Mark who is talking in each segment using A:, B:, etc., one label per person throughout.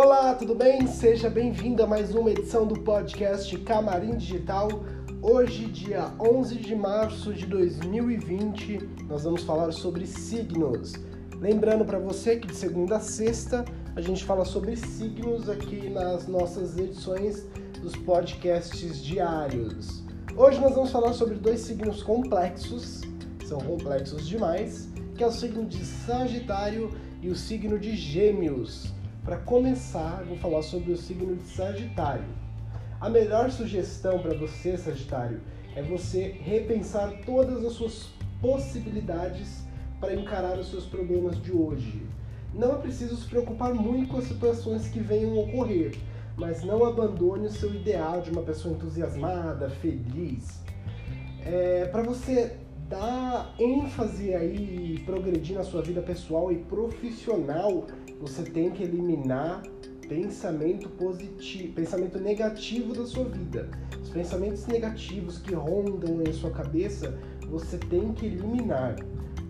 A: Olá, tudo bem? Seja bem-vindo a mais uma edição do podcast Camarim Digital. Hoje, dia 11 de março de 2020, nós vamos falar sobre signos. Lembrando para você que de segunda a sexta a gente fala sobre signos aqui nas nossas edições dos podcasts diários. Hoje nós vamos falar sobre dois signos complexos, são complexos demais, que é o signo de Sagitário e o signo de Gêmeos. Para começar, vou falar sobre o signo de Sagitário. A melhor sugestão para você, Sagitário, é você repensar todas as suas possibilidades para encarar os seus problemas de hoje. Não é preciso se preocupar muito com as situações que venham ocorrer, mas não abandone o seu ideal de uma pessoa entusiasmada, feliz. É, para você dar ênfase aí e progredir na sua vida pessoal e profissional, você tem que eliminar pensamento positivo, pensamento negativo da sua vida. Os pensamentos negativos que rondam em sua cabeça, você tem que eliminar.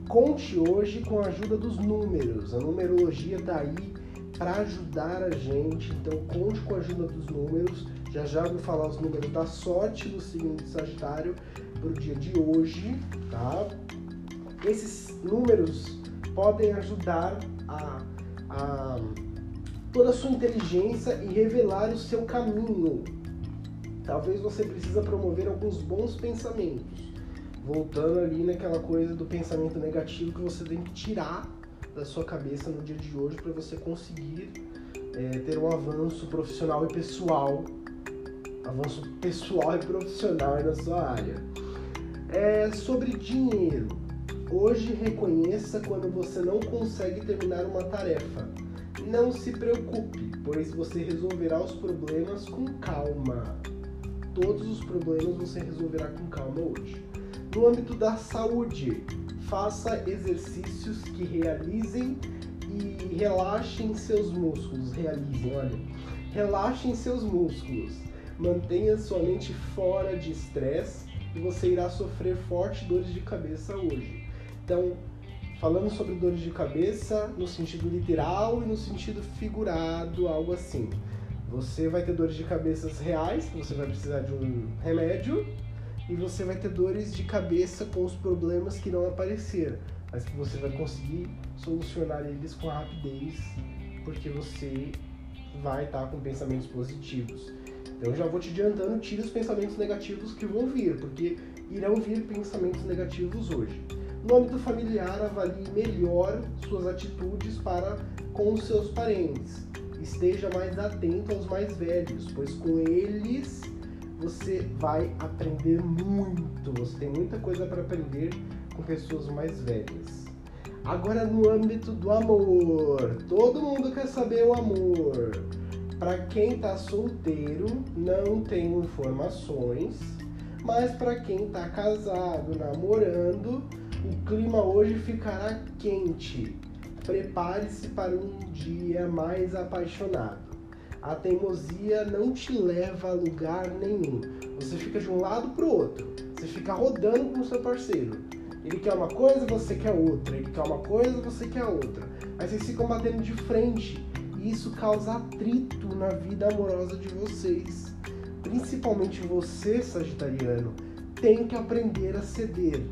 A: Conte hoje com a ajuda dos números. A numerologia está aí para ajudar a gente. Então conte com a ajuda dos números. Já já vou falar os números da sorte do signo de Sagitário para o dia de hoje, tá? Esses números podem ajudar a, a toda a sua inteligência e revelar o seu caminho. Talvez você precisa promover alguns bons pensamentos voltando ali naquela coisa do pensamento negativo que você tem que tirar da sua cabeça no dia de hoje para você conseguir é, ter um avanço profissional e pessoal, avanço pessoal e profissional na sua área. É sobre dinheiro. Hoje reconheça quando você não consegue terminar uma tarefa. Não se preocupe, pois você resolverá os problemas com calma. Todos os problemas você resolverá com calma hoje. No âmbito da saúde, faça exercícios que realizem e relaxem seus músculos. Realizem, olha. Relaxem seus músculos. Mantenha sua mente fora de estresse e você irá sofrer fortes dores de cabeça hoje. Então, falando sobre dores de cabeça no sentido literal e no sentido figurado, algo assim. Você vai ter dores de cabeça reais, você vai precisar de um remédio e você vai ter dores de cabeça com os problemas que não apareceram, mas que você vai conseguir solucionar eles com rapidez, porque você vai estar com pensamentos positivos. Então já vou te adiantando, tire os pensamentos negativos que vão vir, porque irão vir pensamentos negativos hoje. No âmbito familiar, avalie melhor suas atitudes para com os seus parentes. Esteja mais atento aos mais velhos, pois com eles você vai aprender muito. Você tem muita coisa para aprender com pessoas mais velhas. Agora no âmbito do amor, todo mundo quer saber o amor. Para quem está solteiro, não tenho informações, mas para quem está casado, namorando, o clima hoje ficará quente. Prepare-se para um dia mais apaixonado. A teimosia não te leva a lugar nenhum. Você fica de um lado para o outro. Você fica rodando com o seu parceiro. Ele quer uma coisa, você quer outra. Ele quer uma coisa, você quer outra. Aí vocês ficam batendo de frente. E isso causa atrito na vida amorosa de vocês. Principalmente você, Sagitariano, tem que aprender a ceder.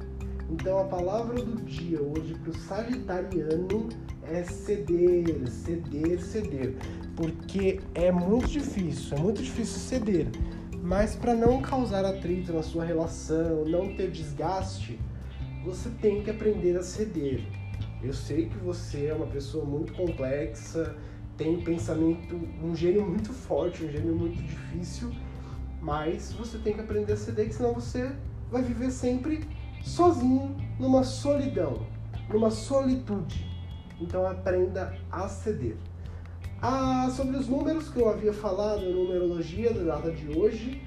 A: Então a palavra do dia hoje para o Sagitariano é ceder, ceder, ceder porque é muito difícil, é muito difícil ceder. Mas para não causar atrito na sua relação, não ter desgaste, você tem que aprender a ceder. Eu sei que você é uma pessoa muito complexa, tem um pensamento, um gênio muito forte, um gênio muito difícil, mas você tem que aprender a ceder, senão você vai viver sempre sozinho, numa solidão, numa solitude. Então aprenda a ceder. Ah, sobre os números que eu havia falado na numerologia da data de hoje,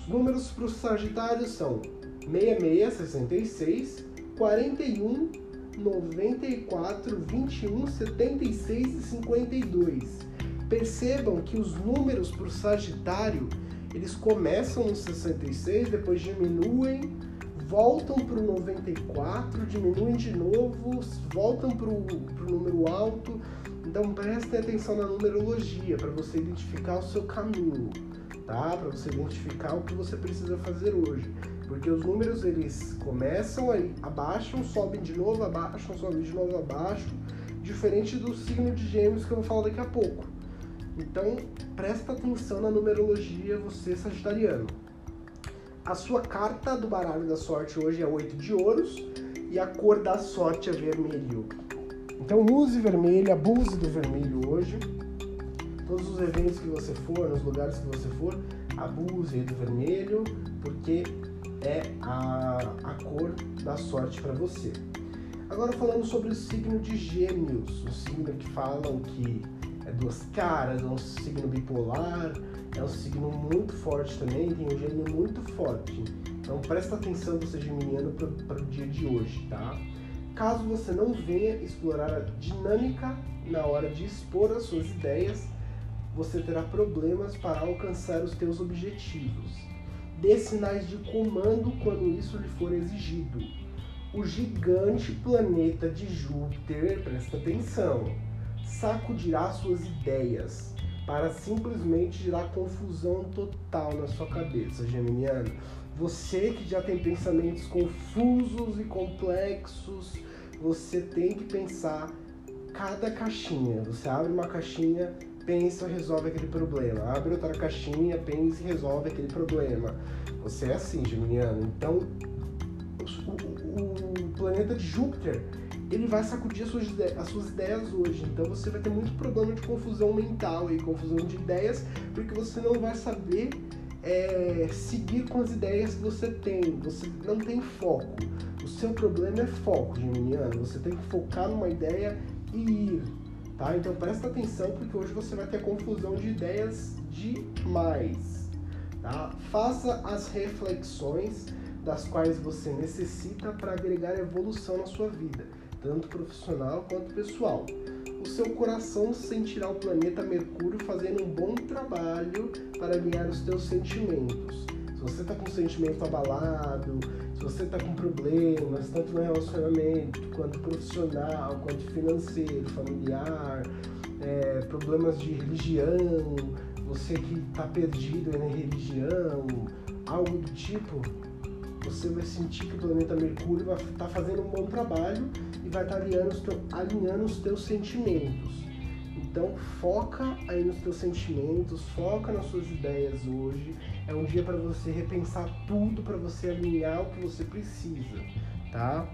A: os números para os Sagitários são 66, 66, 41, 94, 21, 76 e 52. Percebam que os números para o Sagitário eles começam no 66, depois diminuem, voltam para o 94, diminuem de novo, voltam para o número alto. Então prestem atenção na numerologia para você identificar o seu caminho, tá? Para você identificar o que você precisa fazer hoje. Porque os números eles começam aí, abaixam, sobem de novo, abaixam, sobem de novo, abaixo, diferente do signo de Gêmeos que eu vou falar daqui a pouco. Então, presta atenção na numerologia, você sagitariano. A sua carta do baralho da sorte hoje é 8 de ouros e a cor da sorte é vermelho. Então use vermelho, abuse do vermelho hoje. Todos os eventos que você for, nos lugares que você for, abuse do vermelho, porque é a, a cor da sorte para você. Agora falando sobre o signo de Gêmeos, o signo que falam que é duas caras, é um signo bipolar, é um signo muito forte também, tem um gênio muito forte. Então presta atenção você geminiano para o dia de hoje, tá? Caso você não venha explorar a dinâmica na hora de expor as suas ideias, você terá problemas para alcançar os teus objetivos. Dê sinais de comando quando isso lhe for exigido. O gigante planeta de Júpiter, presta atenção, sacudirá suas ideias para simplesmente gerar confusão total na sua cabeça, Geminiano. Você que já tem pensamentos confusos e complexos, você tem que pensar cada caixinha. Você abre uma caixinha, pensa e resolve aquele problema. Abre outra caixinha, pensa e resolve aquele problema. Você é assim, Geminiano. Então, o, o, o planeta de Júpiter ele vai sacudir as suas, ideias, as suas ideias hoje. Então você vai ter muito problema de confusão mental e confusão de ideias, porque você não vai saber é, seguir com as ideias que você tem. Você não tem foco. O seu problema é foco, Geminiano. Você tem que focar numa ideia e ir. Tá? Então presta atenção porque hoje você vai ter confusão de ideias demais. Tá? Faça as reflexões das quais você necessita para agregar evolução na sua vida tanto profissional quanto pessoal. O seu coração sentirá o planeta Mercúrio fazendo um bom trabalho para alinhar os teus sentimentos. Se você está com o sentimento abalado, se você está com problemas, tanto no relacionamento, quanto profissional, quanto financeiro, familiar, é, problemas de religião, você que está perdido na religião, algo do tipo, você vai sentir que o planeta Mercúrio vai estar tá fazendo um bom trabalho e vai estar tá alinhando os, teu, alinhando os teus sentimentos. Então foca aí nos teus sentimentos, foca nas suas ideias hoje. É um dia para você repensar tudo, para você alinhar o que você precisa, tá?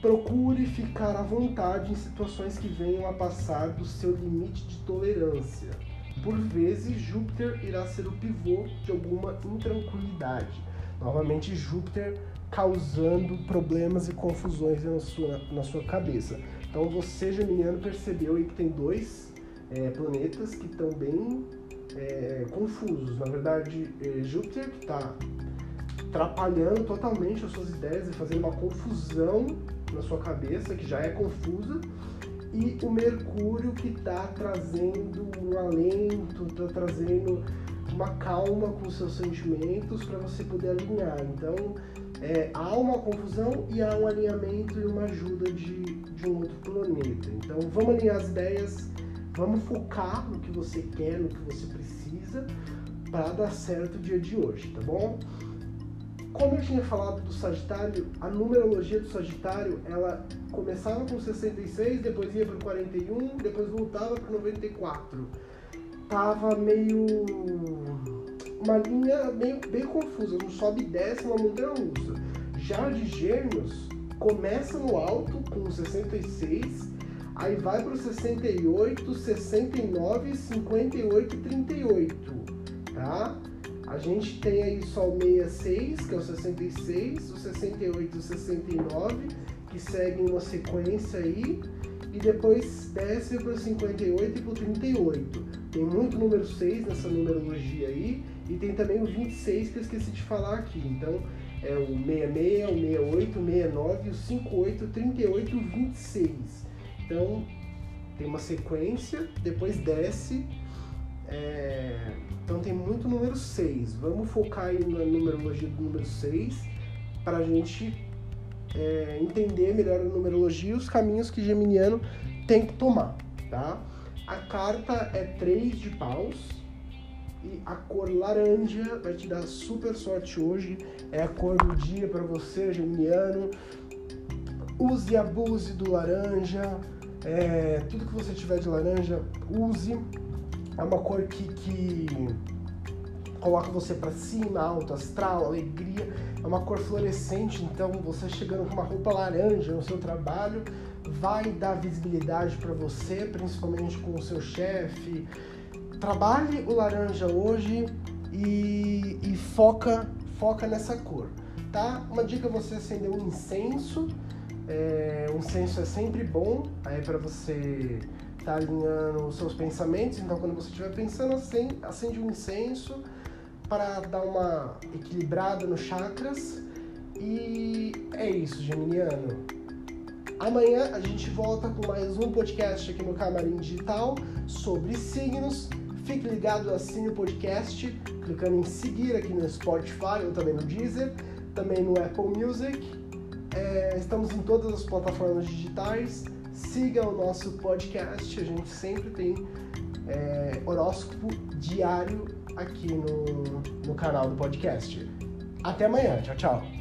A: Procure ficar à vontade em situações que venham a passar do seu limite de tolerância. Por vezes, Júpiter irá ser o pivô de alguma intranquilidade Novamente, Júpiter causando problemas e confusões na sua, na sua cabeça. Então, você, Geminiano, percebeu aí que tem dois é, planetas que estão bem é, confusos. Na verdade, é Júpiter que está atrapalhando totalmente as suas ideias e fazendo uma confusão na sua cabeça, que já é confusa, e o Mercúrio que está trazendo um alento, está trazendo uma calma com seus sentimentos para você poder alinhar. Então, é, há uma confusão e há um alinhamento e uma ajuda de, de um outro planeta. Então, vamos alinhar as ideias, vamos focar no que você quer, no que você precisa para dar certo o dia de hoje, tá bom? Como eu tinha falado do Sagitário, a numerologia do Sagitário, ela começava com 66, depois ia para o 41, depois voltava para o 94 tava meio. uma linha meio, bem confusa, não sobe e desce uma montanha russa. Já de Gêmeos, começa no alto com 66, aí vai para 68, 69, 58 e 38, tá? A gente tem aí só o 66, que é o 66, o 68 e o 69, que seguem uma sequência aí, e depois desce para o 58 e para o 38. Tem muito número 6 nessa numerologia aí, e tem também o 26 que eu esqueci de falar aqui. Então é o 66, o 68, o 69, o 58, o 38 e o 26. Então tem uma sequência, depois desce. É... Então tem muito número 6. Vamos focar aí na numerologia do número 6 para a gente é, entender melhor a numerologia e os caminhos que Geminiano tem que tomar, tá? A carta é 3 de paus e a cor laranja vai te dar super sorte hoje. É a cor do dia para você, Geminiano. Use e abuse do laranja. É, tudo que você tiver de laranja, use. É uma cor que, que coloca você para cima, alto, astral, alegria. É uma cor fluorescente, então você chegando com uma roupa laranja no seu trabalho vai dar visibilidade para você, principalmente com o seu chefe. Trabalhe o laranja hoje e, e, foca, foca nessa cor, tá? Uma dica é você acender um incenso. É, um incenso é sempre bom é para você estar tá alinhando os seus pensamentos. Então, quando você estiver pensando, acende um incenso para dar uma equilibrada nos chakras. E é isso, Geminiano. Amanhã a gente volta com mais um podcast aqui no Camarim Digital sobre signos. Fique ligado, assine o podcast, clicando em seguir aqui no Spotify ou também no Deezer, também no Apple Music. É, estamos em todas as plataformas digitais. Siga o nosso podcast, a gente sempre tem é, horóscopo diário aqui no, no canal do podcast. Até amanhã, tchau, tchau.